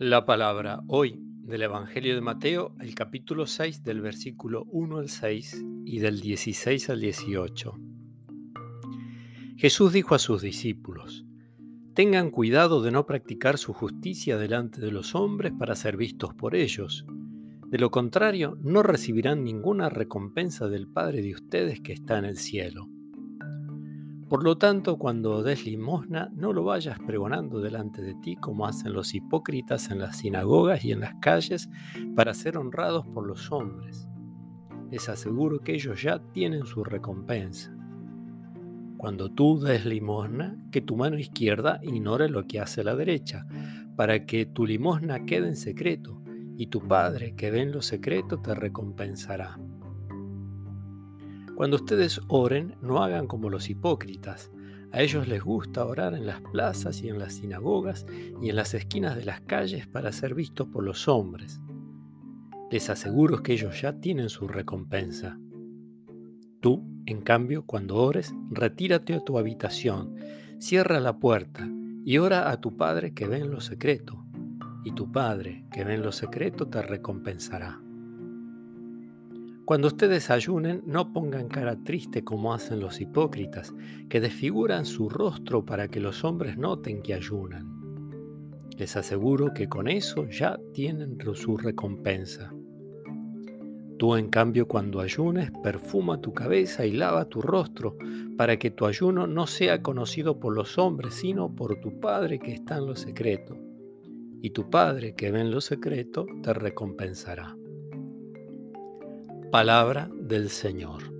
La palabra hoy del Evangelio de Mateo, el capítulo 6 del versículo 1 al 6 y del 16 al 18. Jesús dijo a sus discípulos, Tengan cuidado de no practicar su justicia delante de los hombres para ser vistos por ellos. De lo contrario, no recibirán ninguna recompensa del Padre de ustedes que está en el cielo. Por lo tanto, cuando des limosna, no lo vayas pregonando delante de ti como hacen los hipócritas en las sinagogas y en las calles para ser honrados por los hombres. Les aseguro que ellos ya tienen su recompensa. Cuando tú des limosna, que tu mano izquierda ignore lo que hace la derecha, para que tu limosna quede en secreto, y tu Padre que ve en lo secreto te recompensará. Cuando ustedes oren, no hagan como los hipócritas. A ellos les gusta orar en las plazas y en las sinagogas y en las esquinas de las calles para ser vistos por los hombres. Les aseguro que ellos ya tienen su recompensa. Tú, en cambio, cuando ores, retírate a tu habitación, cierra la puerta y ora a tu Padre que ve en lo secreto, y tu Padre que ve en lo secreto te recompensará. Cuando ustedes ayunen, no pongan cara triste como hacen los hipócritas, que desfiguran su rostro para que los hombres noten que ayunan. Les aseguro que con eso ya tienen su recompensa. Tú, en cambio, cuando ayunes, perfuma tu cabeza y lava tu rostro, para que tu ayuno no sea conocido por los hombres, sino por tu Padre que está en lo secreto. Y tu Padre que ve en lo secreto te recompensará. Palabra del Señor.